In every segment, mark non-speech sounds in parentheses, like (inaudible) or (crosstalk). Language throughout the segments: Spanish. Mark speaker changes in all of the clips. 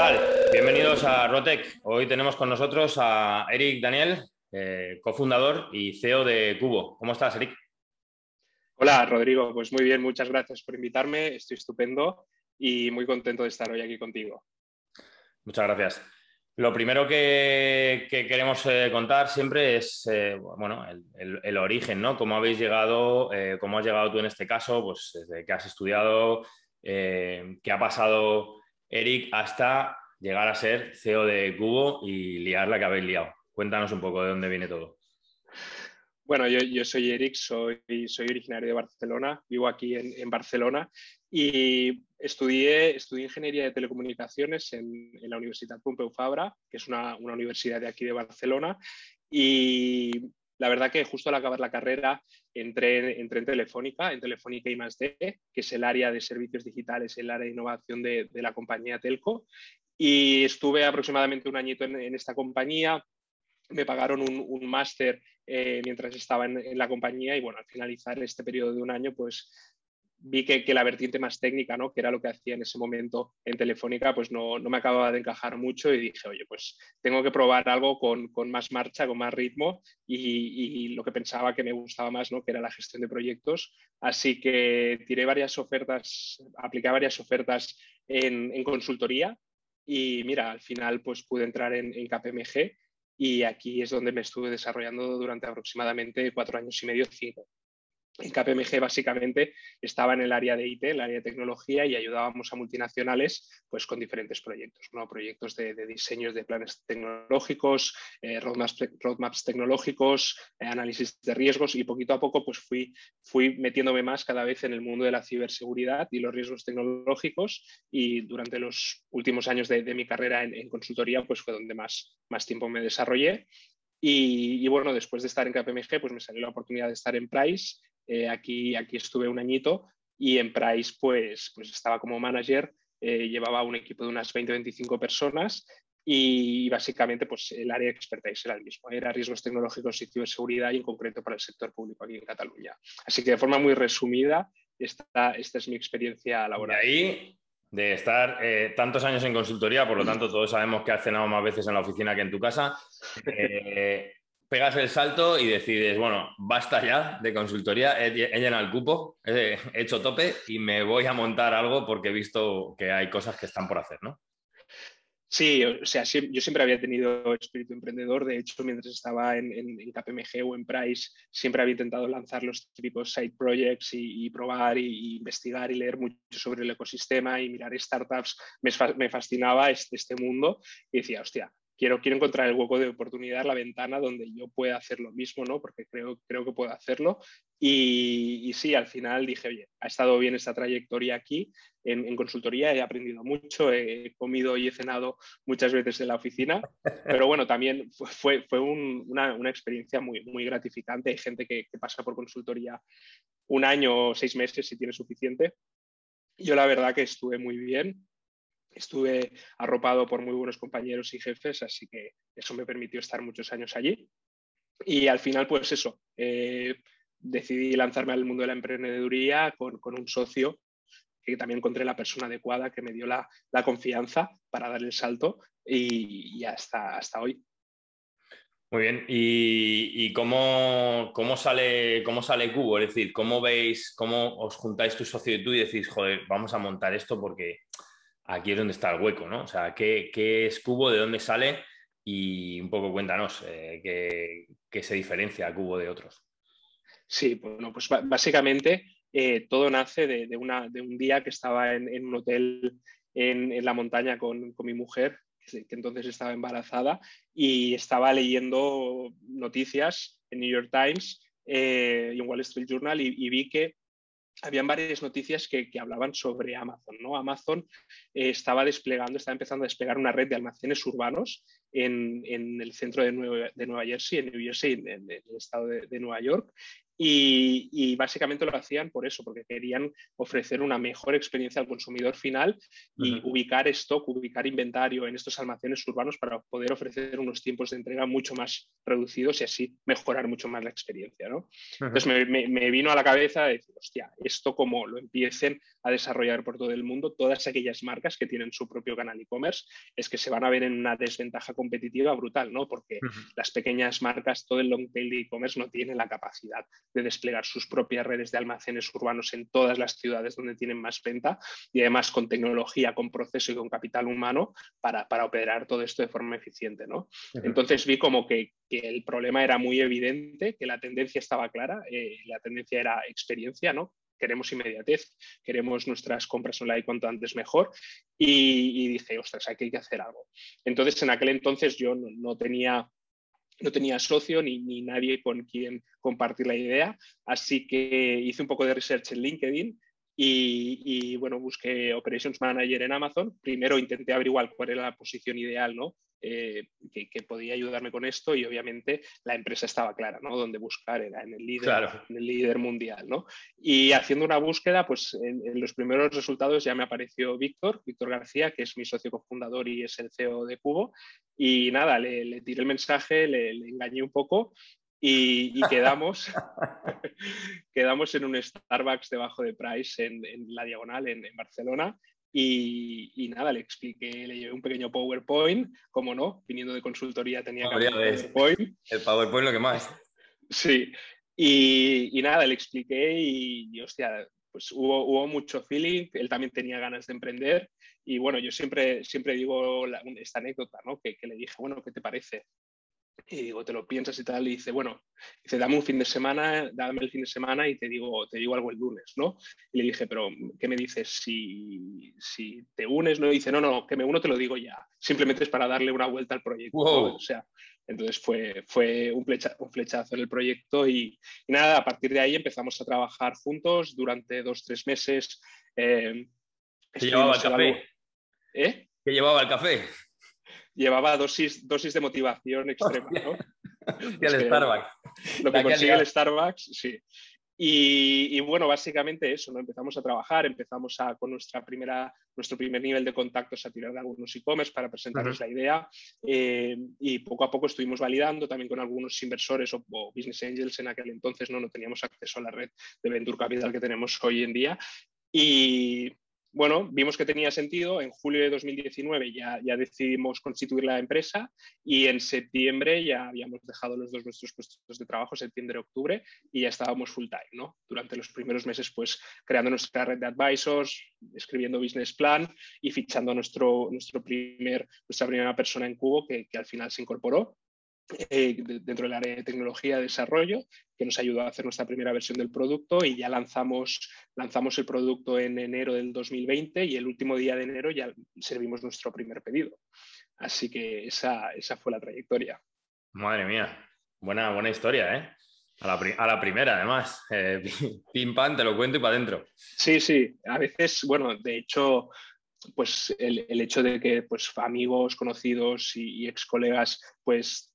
Speaker 1: tal? Bienvenidos a Rotec. Hoy tenemos con nosotros a Eric Daniel, eh, cofundador y CEO de Cubo. ¿Cómo estás, Eric?
Speaker 2: Hola, Rodrigo. Pues muy bien, muchas gracias por invitarme. Estoy estupendo y muy contento de estar hoy aquí contigo.
Speaker 1: Muchas gracias. Lo primero que, queremos eh, contar siempre es eh, bueno, el, origen, ¿no? Cómo habéis llegado, cómo has llegado tú en este caso, pues desde que has estudiado, qué ha pasado Eric, hasta llegar a ser CEO de Cubo y liar la que habéis liado. Cuéntanos un poco de dónde viene todo.
Speaker 2: Bueno, yo, soy Eric, soy, soy, originario de Barcelona, vivo aquí en, Barcelona y estudié, estudié, Ingeniería de Telecomunicaciones en, la Universidad Pompeu Fabra, que es una, una, universidad de aquí de Barcelona. Y la verdad que justo al acabar la carrera entré, en Telefónica, en Telefónica y más D, que es el área de servicios digitales, el área de innovación de, la compañía Telco. Y estuve aproximadamente un añito en, esta compañía. Me pagaron un, máster eh, mientras estaba en, en, la compañía y bueno, al finalizar este periodo de un año, pues vi que, la vertiente más técnica, ¿no? que era lo que hacía en ese momento en Telefónica, pues no, me acababa de encajar mucho y dije, oye, pues tengo que probar algo con, más marcha, con más ritmo y, lo que pensaba que me gustaba más, ¿no? que era la gestión de proyectos. Así que tiré varias ofertas, apliqué varias ofertas en, consultoría y mira, al final pues pude entrar en, en KPMG y aquí es donde me estuve desarrollando durante aproximadamente cuatro años y medio, cinco. En KPMG básicamente estaba en el área de IT, el área de tecnología y ayudábamos a multinacionales pues, con diferentes proyectos, ¿no? proyectos de, diseños de planes tecnológicos, eh, roadmaps, tecnológicos, eh, análisis de riesgos y poquito a poco pues, fui, fui metiéndome más cada vez en el mundo de la ciberseguridad y los riesgos tecnológicos y durante los últimos años de, mi carrera en, consultoría pues, fue donde más, más tiempo me desarrollé y, y, bueno, después de estar en KPMG, pues me salió la oportunidad de estar en Price eh, aquí, aquí estuve un añito y en Price pues, pues estaba como manager, eh, llevaba un equipo de unas 20-25 personas y básicamente pues el área de expertise era el mismo, era riesgos tecnológicos y ciberseguridad y en concreto para el sector público aquí en Cataluña. Así que de forma muy resumida, esta, esta es mi experiencia laboral.
Speaker 1: Y ahí, de estar eh, tantos años en consultoría, por lo tanto todos sabemos que has cenado más veces en la oficina que en tu casa, (laughs) pegas el salto y decides, bueno, basta ya de consultoría, he, llenado el cupo, he, hecho tope y me voy a montar algo porque he visto que hay cosas que están por hacer, ¿no?
Speaker 2: Sí, o sea, yo siempre había tenido espíritu emprendedor. De hecho, mientras estaba en, KPMG o en Price, siempre había intentado lanzar los típicos side projects y, probar y, investigar y leer mucho sobre el ecosistema y mirar startups. Me, me fascinaba este, este mundo y decía, hostia, quiero, encontrar el hueco de oportunidad, la ventana donde yo pueda hacer lo mismo, ¿no? Porque creo, creo que puedo hacerlo. Y, sí, al final dije, oye, ha estado bien esta trayectoria aquí en, consultoría, he aprendido mucho, he comido y he cenado muchas veces en la oficina, pero bueno, también fue, fue una, experiencia muy, muy gratificante. Hay gente que, que pasa por consultoría un año o seis meses si tiene suficiente. Yo la verdad que estuve muy bien, Estuve arropado por muy buenos compañeros y jefes, así que eso me permitió estar muchos años allí. Y al final, pues eso, eh, decidí lanzarme al mundo de la emprendeduría con, un socio que también encontré la persona adecuada que me dio la, confianza para dar el salto y, hasta, hasta hoy.
Speaker 1: Muy bien, ¿y, cómo, cómo, sale, cómo sale Cubo? Es decir, ¿cómo veis, cómo os juntáis tu socio y tú y decís, joder, vamos a montar esto porque aquí es donde está el hueco, ¿no? O sea, ¿qué, es Cubo, de dónde sale? Y un poco cuéntanos eh, qué, se diferencia Cubo de otros.
Speaker 2: Sí, bueno, pues básicamente eh, todo nace de, un día que estaba en, un hotel en, la montaña con, mi mujer, que, entonces estaba embarazada, y estaba leyendo noticias en New York Times eh, y en Wall Street Journal y vi que habían varias noticias que, hablaban sobre Amazon. ¿no? Amazon eh, estaba desplegando, estaba empezando a desplegar una red de almacenes urbanos en, el centro de Nueva, Jersey, en New Jersey, en, el estado de, Nueva York, y, básicamente lo hacían por eso, porque querían ofrecer una mejor experiencia al consumidor final y ubicar stock, ubicar inventario en estos almacenes urbanos para poder ofrecer unos tiempos de entrega mucho más reducidos y así mejorar mucho más la experiencia. ¿no? Entonces me, vino a la cabeza decir, hostia, esto como lo empiecen a desarrollar por todo el mundo, todas aquellas marcas que tienen su propio canal e-commerce, es que se van a ver en una desventaja competitiva brutal, ¿no? Porque las pequeñas marcas, todo el long tail de e-commerce no tiene la capacidad de desplegar sus propias redes de almacenes urbanos en todas las ciudades donde tienen más venta y además con tecnología, con proceso y con capital humano para, operar todo esto de forma eficiente, ¿no? Entonces vi como que, el problema era muy evidente, que la tendencia estaba clara, eh, la tendencia era experiencia, ¿no? Queremos inmediatez, queremos nuestras compras online cuanto antes mejor. Y, dije, ostras, aquí hay que hacer algo. Entonces, en aquel entonces yo no, tenía no tenía socio ni, ni, nadie con quien compartir la idea, así que hice un poco de research en LinkedIn y, y, bueno, busqué Operations Manager en Amazon. Primero intenté averiguar cuál era la posición ideal, ¿no? Eh, que, podía ayudarme con esto y obviamente la empresa estaba clara, ¿no? Donde buscar era en el líder, en el líder mundial, ¿no? Y haciendo una búsqueda, pues en, los primeros resultados ya me apareció Víctor, Víctor García, que es mi socio cofundador y es el CEO de Cubo. Y nada, le, le tiré el mensaje, le, engañé un poco y, quedamos, (laughs) (laughs) quedamos en un Starbucks debajo de Price en, la diagonal en, en Barcelona y, nada, le expliqué, le llevé un pequeño PowerPoint, como no, viniendo de consultoría tenía que haber
Speaker 1: PowerPoint. El PowerPoint lo que más. (laughs)
Speaker 2: Sí, y, nada, le expliqué y, hostia, pues hubo, hubo, mucho feeling, él también tenía ganas de emprender y bueno, yo siempre, siempre digo esta anécdota, ¿no? Que, que, le dije, bueno, ¿qué te parece? Y digo, te lo piensas y tal, y dice, bueno, dice, dame un fin de semana, dame el fin de semana y te digo, te digo algo el lunes, ¿no? Y le dije, pero ¿qué me dices si, si te unes? No, y dice, no, no, que me uno te lo digo ya, simplemente es para darle una vuelta al proyecto. O sea, entonces fue, fue un, un flechazo en el proyecto y, nada, a partir de ahí empezamos a trabajar juntos durante dos, tres meses.
Speaker 1: Eh, ¿Qué llevaba el café?
Speaker 2: ¿Eh?
Speaker 1: ¿Qué llevaba el café?
Speaker 2: Llevaba dosis, dosis de motivación extrema, ¿no?
Speaker 1: el Starbucks.
Speaker 2: Lo que consigue el Starbucks, sí. Y, bueno, básicamente eso, ¿no? Empezamos a trabajar, empezamos a, con nuestra primera, nuestro primer nivel de contactos a tirar de algunos e-commerce para presentarles la idea eh, y poco a poco estuvimos validando también con algunos inversores o, o, business angels en aquel entonces, ¿no? No teníamos acceso a la red de Venture Capital que tenemos hoy en día y, bueno, vimos que tenía sentido. En julio de 2019 ya, ya decidimos constituir la empresa y en septiembre ya habíamos dejado los dos nuestros puestos de trabajo, septiembre-octubre, y ya estábamos full time, ¿no? Durante los primeros meses, pues creando nuestra red de advisors, escribiendo business plan y fichando nuestro, nuestro primer, nuestra primera persona en Cubo que al final se incorporó eh, dentro del área de tecnología de desarrollo, que nos ayudó a hacer nuestra primera versión del producto y ya lanzamos, lanzamos el producto en enero del 2020 y el último día de enero ya servimos nuestro primer pedido. Así que esa, esa fue la trayectoria.
Speaker 1: Madre mía, buena, buena historia, ¿eh? A la, primera, además. (laughs) Eh, pim, pam, te lo cuento y para adentro.
Speaker 2: Sí, sí. A veces, bueno, de hecho, pues el, hecho de que pues, amigos, conocidos y, y ex colegas pues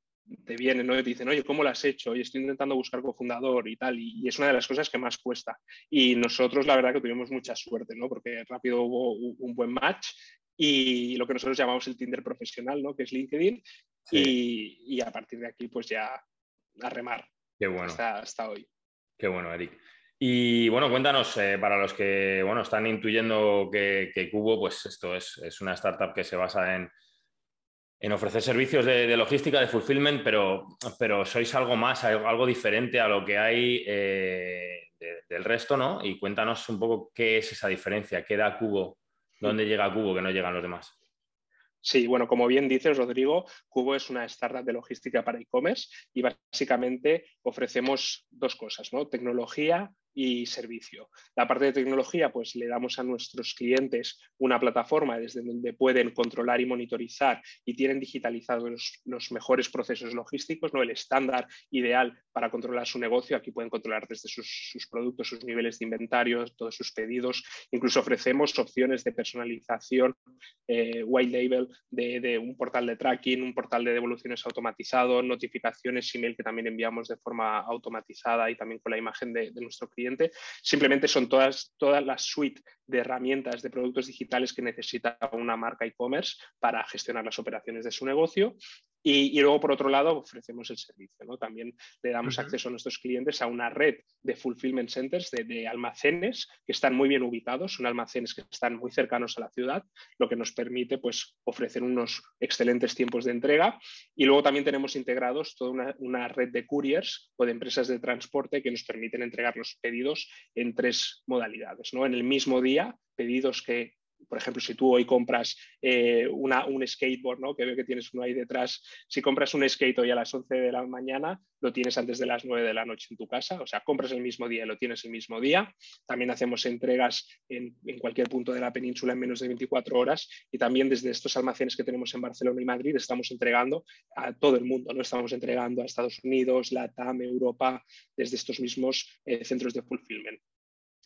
Speaker 2: te vienen ¿no? y te dicen, oye, ¿cómo lo has hecho? Y estoy intentando buscar cofundador y tal. Y, es una de las cosas que más cuesta. Y nosotros, la verdad, que tuvimos mucha suerte, ¿no? Porque rápido hubo un buen match y lo que nosotros llamamos el Tinder profesional, ¿no? Que es LinkedIn. Y, a partir de aquí, pues ya a remar.
Speaker 1: Qué bueno.
Speaker 2: Hasta, hoy.
Speaker 1: Qué bueno, Eric. Y bueno, cuéntanos, eh, para los que bueno, están intuyendo que, que Cubo, pues esto es, es una startup que se basa en en ofrecer servicios de, logística, de fulfillment, pero, pero sois algo más, algo diferente a lo que hay eh, del resto, ¿no? Y cuéntanos un poco qué es esa diferencia, qué da Cubo, dónde llega Cubo que no llegan los demás.
Speaker 2: Sí, bueno, como bien dices, Rodrigo, Cubo es una startup de logística para e-commerce y básicamente ofrecemos dos cosas, ¿no? Tecnología y servicio. La parte de tecnología, pues le damos a nuestros clientes una plataforma desde donde pueden controlar y monitorizar y tienen digitalizados los, mejores procesos logísticos, ¿no? el estándar ideal para controlar su negocio. Aquí pueden controlar desde sus, productos, sus niveles de inventario, todos sus pedidos. Incluso ofrecemos opciones de personalización, eh, white label, de, un portal de tracking, un portal de devoluciones automatizado, notificaciones email que también enviamos de forma automatizada y también con la imagen de nuestro cliente simplemente son todas, todas las suite de herramientas de productos digitales que necesita una marca e-commerce para gestionar las operaciones de su negocio. Y, luego, por otro lado, ofrecemos el servicio. ¿no? También le damos acceso a nuestros clientes a una red de fulfillment centers, de, almacenes que están muy bien ubicados, son almacenes que están muy cercanos a la ciudad, lo que nos permite pues, ofrecer unos excelentes tiempos de entrega. Y luego también tenemos integrados toda una, red de couriers o de empresas de transporte que nos permiten entregar los pedidos en tres modalidades. ¿no? En el mismo día, pedidos que por ejemplo, si tú hoy compras eh, un skateboard, ¿no? que veo que tienes uno ahí detrás, si compras un skate hoy a las 11 de la mañana, lo tienes antes de las 9 de la noche en tu casa, o sea, compras el mismo día y lo tienes el mismo día. También hacemos entregas en, cualquier punto de la península en menos de 24 horas y también desde estos almacenes que tenemos en Barcelona y Madrid estamos entregando a todo el mundo, ¿no? Estamos entregando a Estados Unidos, Latam, Europa, desde estos mismos eh, centros de fulfillment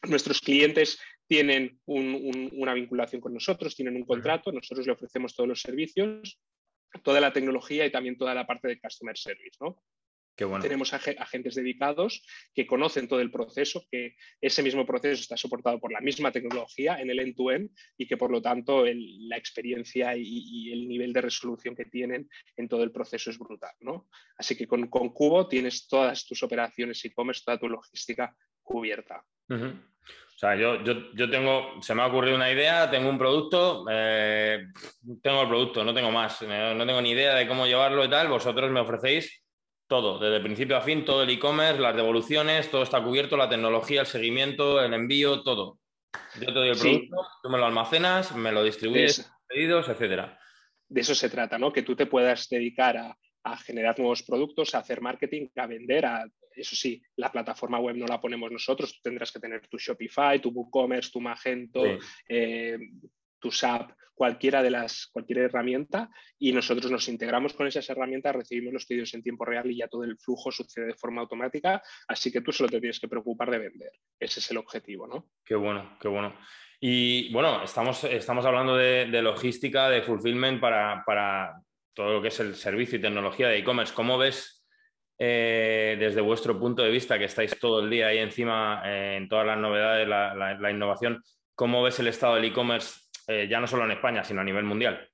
Speaker 2: nuestros clientes tienen una vinculación con nosotros, tienen un contrato, nosotros le ofrecemos todos los servicios, toda la tecnología y también toda la parte de customer service. ¿no? Tenemos agentes dedicados que conocen todo el proceso, que ese mismo proceso está soportado por la misma tecnología en el end-to-end y que por lo tanto la experiencia y, el nivel de resolución que tienen en todo el proceso es brutal. ¿no? Así que con, con Cubo tienes todas tus operaciones e-commerce, toda tu logística cubierta.
Speaker 1: O sea, yo, yo, tengo, se me ha ocurrido una idea, tengo un producto, eh, tengo el producto, no tengo más, no tengo ni idea de cómo llevarlo y tal, vosotros me ofrecéis todo, desde principio a fin, todo el e-commerce, las devoluciones, todo está cubierto, la tecnología, el seguimiento, el envío, todo. Yo te doy el producto, tú me lo almacenas, me lo distribuyes, pedidos, etcétera.
Speaker 2: De eso se trata, ¿no? Que tú te puedas dedicar a, a generar nuevos productos, a hacer marketing, a vender, a, eso sí, la plataforma web no la ponemos nosotros, tú tendrás que tener tu Shopify, tu WooCommerce, tu Magento, eh, tu SAP, cualquiera de las, cualquier herramienta y nosotros nos integramos con esas herramientas, recibimos los pedidos en tiempo real y ya todo el flujo sucede de forma automática, así que tú solo te tienes que preocupar de vender. Ese es el objetivo, ¿no?
Speaker 1: Qué bueno, qué bueno. Y bueno, estamos, estamos hablando de, logística, de fulfillment para, para todo lo que es el servicio y tecnología de e-commerce. ¿Cómo ves eh, desde vuestro punto de vista, que estáis todo el día ahí encima eh, en todas las novedades, la, innovación, cómo ves el estado del e-commerce eh, ya no solo en España, sino a nivel mundial?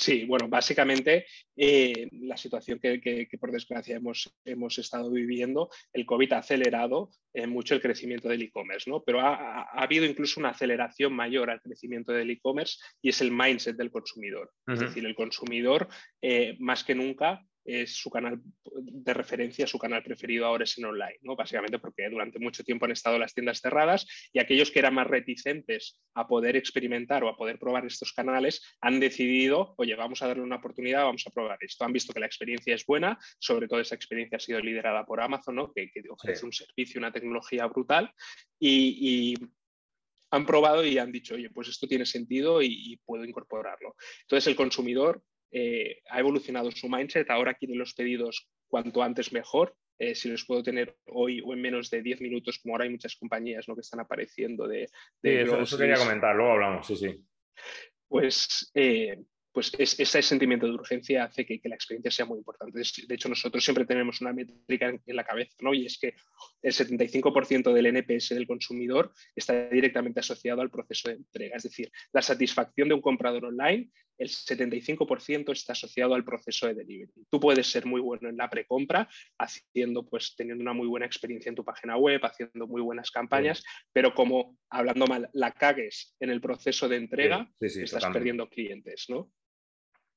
Speaker 2: Sí, bueno, básicamente la situación que, por desgracia hemos, hemos, estado viviendo, el COVID ha acelerado mucho el crecimiento del e-commerce, ¿no? Pero ha, habido incluso una aceleración mayor al crecimiento del e-commerce y es el mindset del consumidor. Es decir, el consumidor más que nunca es su canal de referencia, su canal preferido ahora es en online, ¿no? Básicamente porque durante mucho tiempo han estado las tiendas cerradas y aquellos que eran más reticentes a poder experimentar o a poder probar estos canales han decidido, oye, vamos a darle una oportunidad, vamos a probar esto. Han visto que la experiencia es buena, sobre todo esa experiencia ha sido liderada por Amazon, ¿no? que, ofrece un servicio, una tecnología brutal y, han probado y han dicho, oye, pues esto tiene sentido y, puedo incorporarlo. Entonces el consumidor eh, ha evolucionado su mindset, ahora quiere los pedidos cuanto antes mejor. Eh, si los puedo tener hoy o en menos de 10 minutos, como ahora hay muchas compañías ¿no? que están apareciendo de...
Speaker 1: de eso, quería comentar, luego hablamos, sí, sí.
Speaker 2: Pues eh, pues ese sentimiento de urgencia hace que, la experiencia sea muy importante. De hecho, nosotros siempre tenemos una métrica en, la cabeza, ¿no? Y es que el 75% del NPS del consumidor está directamente asociado al proceso de entrega. Es decir, la satisfacción de un comprador online, el 75% está asociado al proceso de delivery. Tú puedes ser muy bueno en la precompra, haciendo, pues, teniendo una muy buena experiencia en tu página web, haciendo muy buenas campañas, pero como, hablando mal, la cagues en el proceso de entrega, estás perdiendo clientes, ¿no?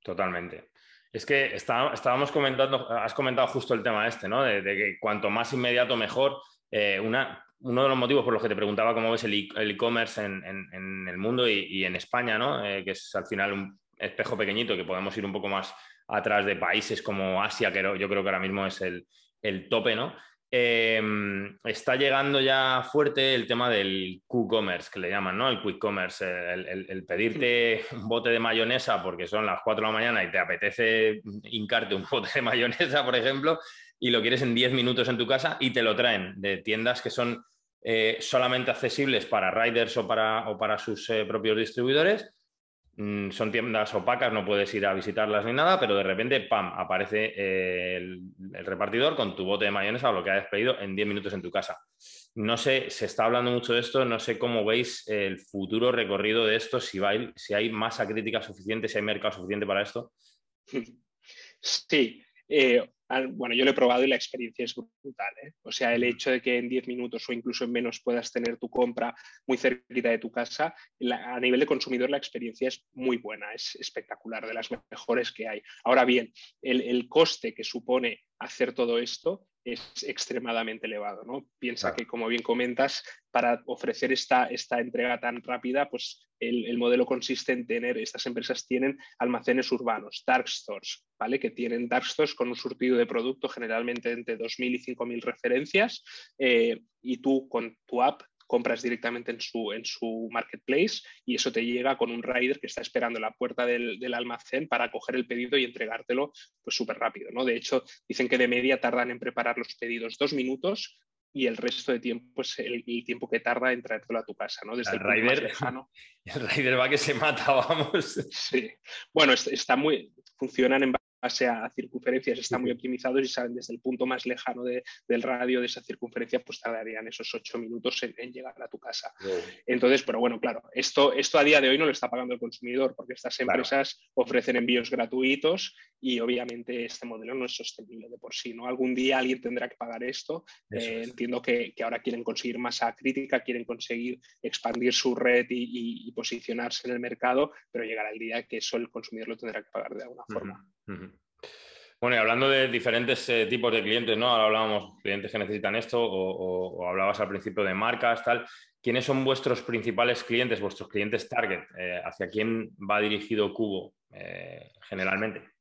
Speaker 1: Totalmente. Es que estábamos comentando, has comentado justo el tema este, ¿no? De, que cuanto más inmediato mejor. Eh, una, uno de los motivos por los que te preguntaba cómo ves el e-, e-commerce en, el mundo y, en España, ¿no? Eh, que es al final un espejo pequeñito, que podemos ir un poco más atrás de países como Asia, que yo creo que ahora mismo es el, el tope, ¿no? Em, está llegando ya fuerte el tema del Q-commerce, que le llaman, ¿no? El quick commerce, el, pedirte un bote de mayonesa porque son las 4 de la mañana y te apetece hincarte un bote de mayonesa, por ejemplo, y lo quieres en 10 minutos en tu casa y te lo traen de tiendas que son eh, solamente accesibles para riders o para, o para sus eh, propios distribuidores Mm, son tiendas opacas, no puedes ir a visitarlas ni nada, pero de repente, ¡pam!, aparece eh, el, repartidor con tu bote de mayonesa o lo que hayas pedido en 10 minutos en tu casa. No sé, se está hablando mucho de esto, no sé cómo veis el futuro recorrido de esto, si, va si hay masa crítica suficiente, si hay mercado suficiente para esto. (laughs)
Speaker 2: Sí, eh, bueno, yo lo he probado y la experiencia es brutal. ¿eh? O sea, el hecho de que en 10 minutos o incluso en menos puedas tener tu compra muy cerquita de tu casa, a nivel de consumidor la experiencia es muy buena, es espectacular, de las mejores que hay. Ahora bien, el coste que supone hacer todo esto es extremadamente elevado. ¿no? Piensa que, como bien comentas, para ofrecer esta, esta entrega tan rápida, pues el, modelo consiste en tener, estas empresas tienen almacenes urbanos, dark stores, ¿vale? que tienen dark stores con un surtido de producto generalmente entre 2.000 y 5.000 referencias, eh, y tú con tu app compras directamente en su, en su marketplace y eso te llega con un rider que está esperando en la puerta del, almacén para coger el pedido y entregártelo pues súper rápido. ¿no? De hecho, dicen que de media tardan en preparar los pedidos dos minutos y el resto de tiempo es el, tiempo que tarda en traértelo a tu casa, ¿no?
Speaker 1: Desde el, rider, lejano. (laughs) El rider va que se mata, (laughs) vamos.
Speaker 2: Sí. Bueno, está muy, funcionan en base a circunferencias están muy optimizados y saben desde el punto más lejano del radio de esa circunferencia, pues tardarían esos ocho minutos en, llegar a tu casa. Entonces, pero bueno, claro, esto, esto a día de hoy no lo está pagando el consumidor porque estas empresas ofrecen envíos gratuitos y obviamente este modelo no es sostenible de por sí. ¿no? Algún día alguien tendrá que pagar esto. Eh, entiendo que, ahora quieren conseguir masa crítica, quieren conseguir expandir su red y, posicionarse en el mercado, pero llegará el día que eso el consumidor lo tendrá que pagar de alguna forma.
Speaker 1: Bueno, y hablando de diferentes eh, tipos de clientes, ¿no? Ahora hablábamos clientes que necesitan esto o, hablabas al principio de marcas, tal. ¿Quiénes son vuestros principales clientes, vuestros clientes target? Eh, ¿Hacia quién va dirigido Cubo eh, generalmente?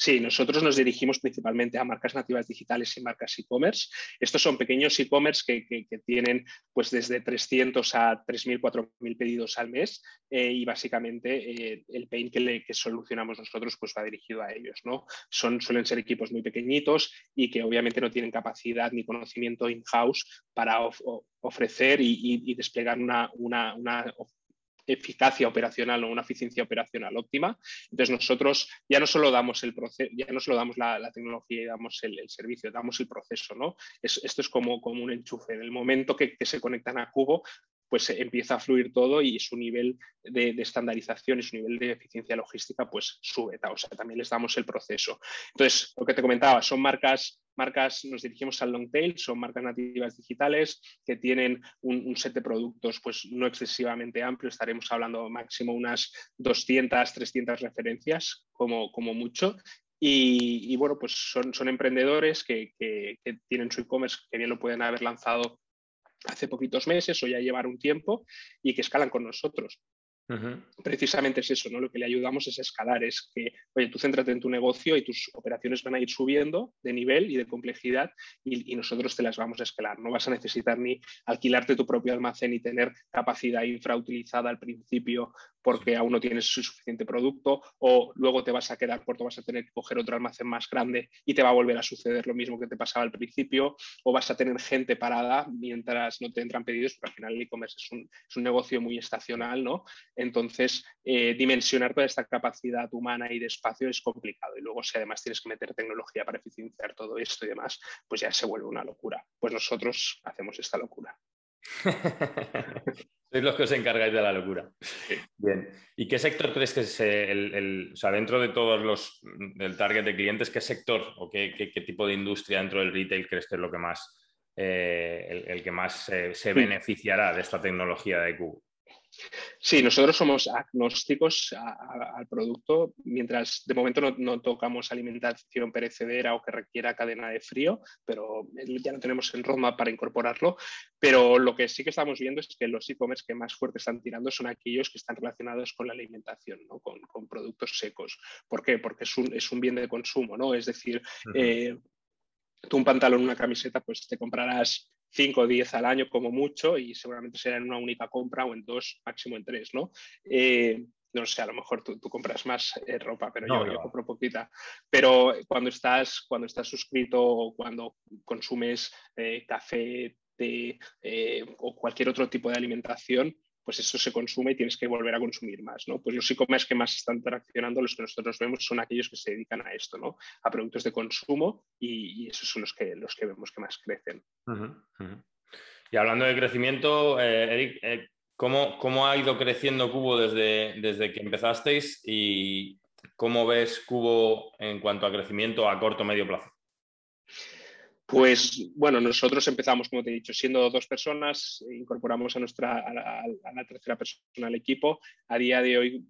Speaker 2: Sí, nosotros nos dirigimos principalmente a marcas nativas digitales y marcas e-commerce. Estos son pequeños e-commerce que, tienen pues desde 300 a 3.000, 4.000 pedidos al mes eh, y básicamente eh, el pain que, solucionamos nosotros pues va dirigido a ellos. ¿no? Son, suelen ser equipos muy pequeñitos y que obviamente no tienen capacidad ni conocimiento in-house para ofrecer y, desplegar una, una, una eficacia operacional o una eficiencia operacional óptima. Entonces nosotros ya no solo damos el proceso, ya no solo damos la, tecnología y damos el, servicio, damos el proceso, ¿no? esto es como, como un enchufe. En el momento que, se conectan a Cubo, pues empieza a fluir todo y su nivel de, estandarización y su nivel de eficiencia logística pues sube. O sea, también les damos el proceso. Entonces, lo que te comentaba, son marcas marcas, nos dirigimos al long tail, son marcas nativas digitales que tienen un, set de productos pues no excesivamente amplio, estaremos hablando máximo unas 200, 300 referencias como, como mucho. Y, bueno, pues son, son emprendedores que, que tienen su e-commerce, que bien lo pueden haber lanzado hace poquitos meses o ya llevar un tiempo y que escalan con nosotros. Precisamente es eso, ¿no? Lo que le ayudamos es escalar, es que, oye, tú céntrate en tu negocio y tus operaciones van a ir subiendo de nivel y de complejidad y, nosotros te las vamos a escalar. No vas a necesitar ni alquilarte tu propio almacén y tener capacidad infrautilizada al principio porque aún no tienes suficiente producto o luego te vas a quedar corto, vas a tener que coger otro almacén más grande y te va a volver a suceder lo mismo que te pasaba al principio o vas a tener gente parada mientras no te entran pedidos, porque al final el e-commerce es un, negocio muy estacional, ¿no? Entonces, eh, dimensionar toda esta capacidad humana y de espacio es complicado. Y luego, si además tienes que meter tecnología para eficienciar todo esto y demás, pues ya se vuelve una locura. Pues nosotros hacemos esta locura. (laughs)
Speaker 1: Sois los que os encargáis de la locura. Bien. ¿Y qué sector crees que es el, o sea, dentro de todos los del target de clientes, qué sector o qué, tipo de industria dentro del retail crees que es lo que más eh, el, que más se beneficiará de esta tecnología de Cubo?
Speaker 2: Sí, nosotros somos agnósticos al producto, mientras de momento no, tocamos alimentación perecedera o que requiera cadena de frío, pero ya no tenemos en roadmap para incorporarlo. Pero lo que sí que estamos viendo es que los e-commerce que más fuerte están tirando son aquellos que están relacionados con la alimentación, ¿no? con, productos secos. ¿Por qué? Porque es un, es un bien de consumo, ¿no? Es decir, eh, tú un pantalón, una camiseta, pues te comprarás 5 o 10 al año como mucho y seguramente será en una única compra o en dos, máximo en tres, ¿no? Eh, no sé, a lo mejor tú, compras más eh, ropa, pero yo, compro poquita. Pero cuando estás, cuando estás suscrito o cuando consumes eh, café, té o cualquier otro tipo de alimentación, pues eso se consume y tienes que volver a consumir más, ¿no? Pues los e-commerce que más están traccionando, los que nosotros vemos, son aquellos que se dedican a esto, ¿no? A productos de consumo y, esos son los que, los que vemos que más crecen.
Speaker 1: Y hablando de crecimiento, eh, Eric, eh, ¿cómo, ha ido creciendo Cubo desde, desde que empezasteis y ¿cómo ves Cubo en cuanto a crecimiento a corto o medio plazo?
Speaker 2: Pues bueno, nosotros empezamos, como te he dicho, siendo dos personas, incorporamos a, nuestra, a la, tercera persona al equipo. A día de hoy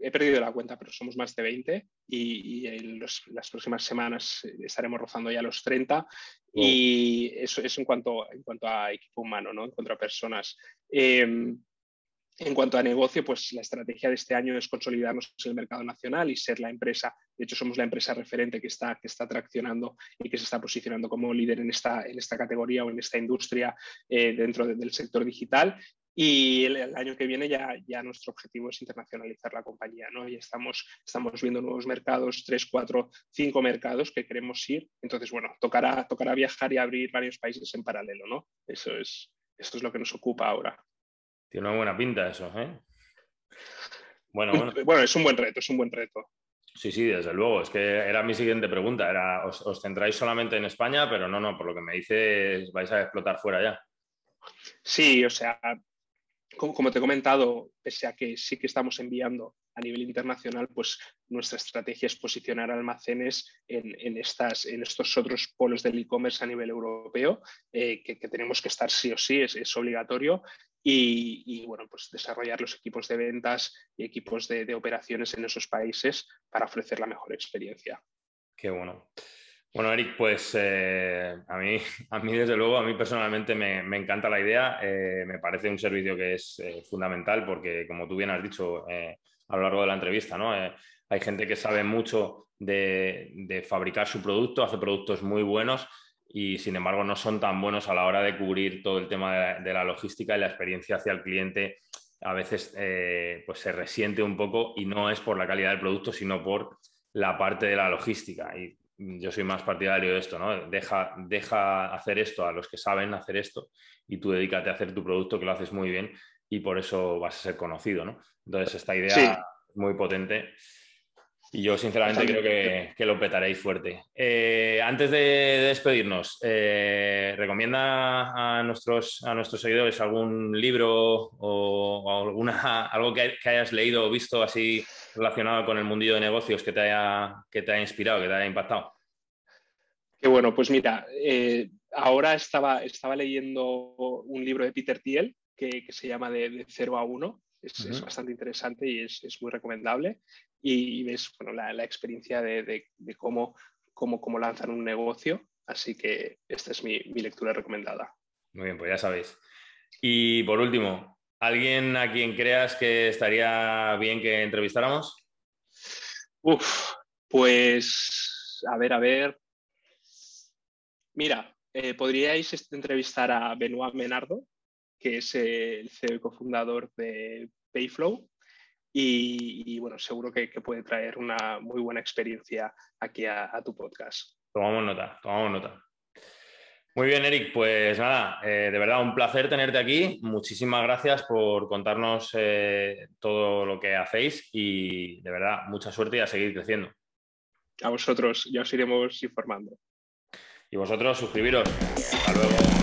Speaker 2: he perdido la cuenta, pero somos más de 20 y, en las próximas semanas estaremos rozando ya los 30. Y eso es en cuanto, en cuanto a equipo humano, ¿no? en cuanto a personas. Em, en cuanto a negocio, pues la estrategia de este año es consolidarnos en el mercado nacional y ser la empresa, de hecho somos la empresa referente que está, que está traccionando y que se está posicionando como líder en esta, en esta categoría o en esta industria eh, dentro del sector digital. Y el, año que viene ya, ya nuestro objetivo es internacionalizar la compañía, ¿no? Y estamos, estamos viendo nuevos mercados, tres, cuatro, cinco mercados que queremos ir. Entonces, bueno, tocará, tocará viajar y abrir varios países en paralelo, ¿no? Eso es, esto es lo que nos ocupa ahora.
Speaker 1: Tiene una buena pinta eso, ¿eh?
Speaker 2: Bueno, bueno. (laughs) bueno, es un buen reto, es un buen reto.
Speaker 1: Sí, sí, desde luego. Es que era mi siguiente pregunta. Era, os, centráis solamente en España, pero no, no, por lo que me dices, vais a explotar fuera ya.
Speaker 2: Sí, o sea, como, te he comentado, pese a que sí que estamos enviando a nivel internacional, pues nuestra estrategia es posicionar almacenes en, estas, en estos otros polos del e-commerce a nivel europeo, eh, que, tenemos que estar sí o sí, es, obligatorio, y, bueno, pues desarrollar los equipos de ventas y equipos de operaciones en esos países para ofrecer la mejor experiencia.
Speaker 1: Qué bueno. Bueno, Eric, pues eh, a, mí, (laughs) a mí, desde luego, a mí personalmente me, encanta la idea. Eh, me parece un servicio que es eh, fundamental porque, como tú bien has dicho a lo largo de la entrevista, ¿no? hay gente que sabe mucho de, fabricar su producto, hace productos muy buenos y, sin embargo, no son tan buenos a la hora de cubrir todo el tema de la, logística y la experiencia hacia el cliente. A veces pues se resiente un poco y no es por la calidad del producto, sino por la parte de la logística. Yo soy más partidario de esto, ¿no? Deja, deja hacer esto a los que saben hacer esto y tú dedícate a hacer tu producto que lo haces muy bien y por eso vas a ser conocido, ¿no? Entonces esta idea es muy potente y yo sinceramente creo que, lo petaréis fuerte. Eh, antes de, despedirnos, eh, ¿recomienda a nuestros, a nuestros seguidores algún libro o, alguna, (laughs) algo que, que hayas leído o visto así relacionado con el mundillo de negocios que te haya, que te haya inspirado, que te haya impactado?
Speaker 2: Qué bueno, pues mira, eh, ahora estaba, estaba leyendo un libro de Peter Thiel que, se llama de, 0 a 1. Es, bastante interesante y es, muy recomendable. Y, ves bueno, la, experiencia de, cómo, cómo, cómo, lanzan un negocio. Así que esta es mi, mi lectura recomendada.
Speaker 1: Muy bien, pues ya sabéis. Y por último, ¿Alguien a quien creas que estaría bien que entrevistáramos?
Speaker 2: Uf, pues a ver, a ver. Mira, eh, podríais entrevistar a Benoit Menardo, que es el CEO y cofundador de Payflow. Y, bueno, seguro que, puede traer una muy buena experiencia aquí a tu podcast.
Speaker 1: Tomamos nota, tomamos nota. Muy bien, Eric. Pues nada, eh, de verdad un placer tenerte aquí. Muchísimas gracias por contarnos eh, todo lo que hacéis y de verdad mucha suerte y a seguir creciendo.
Speaker 2: A vosotros, ya os iremos informando.
Speaker 1: Y vosotros suscribiros. Hasta luego.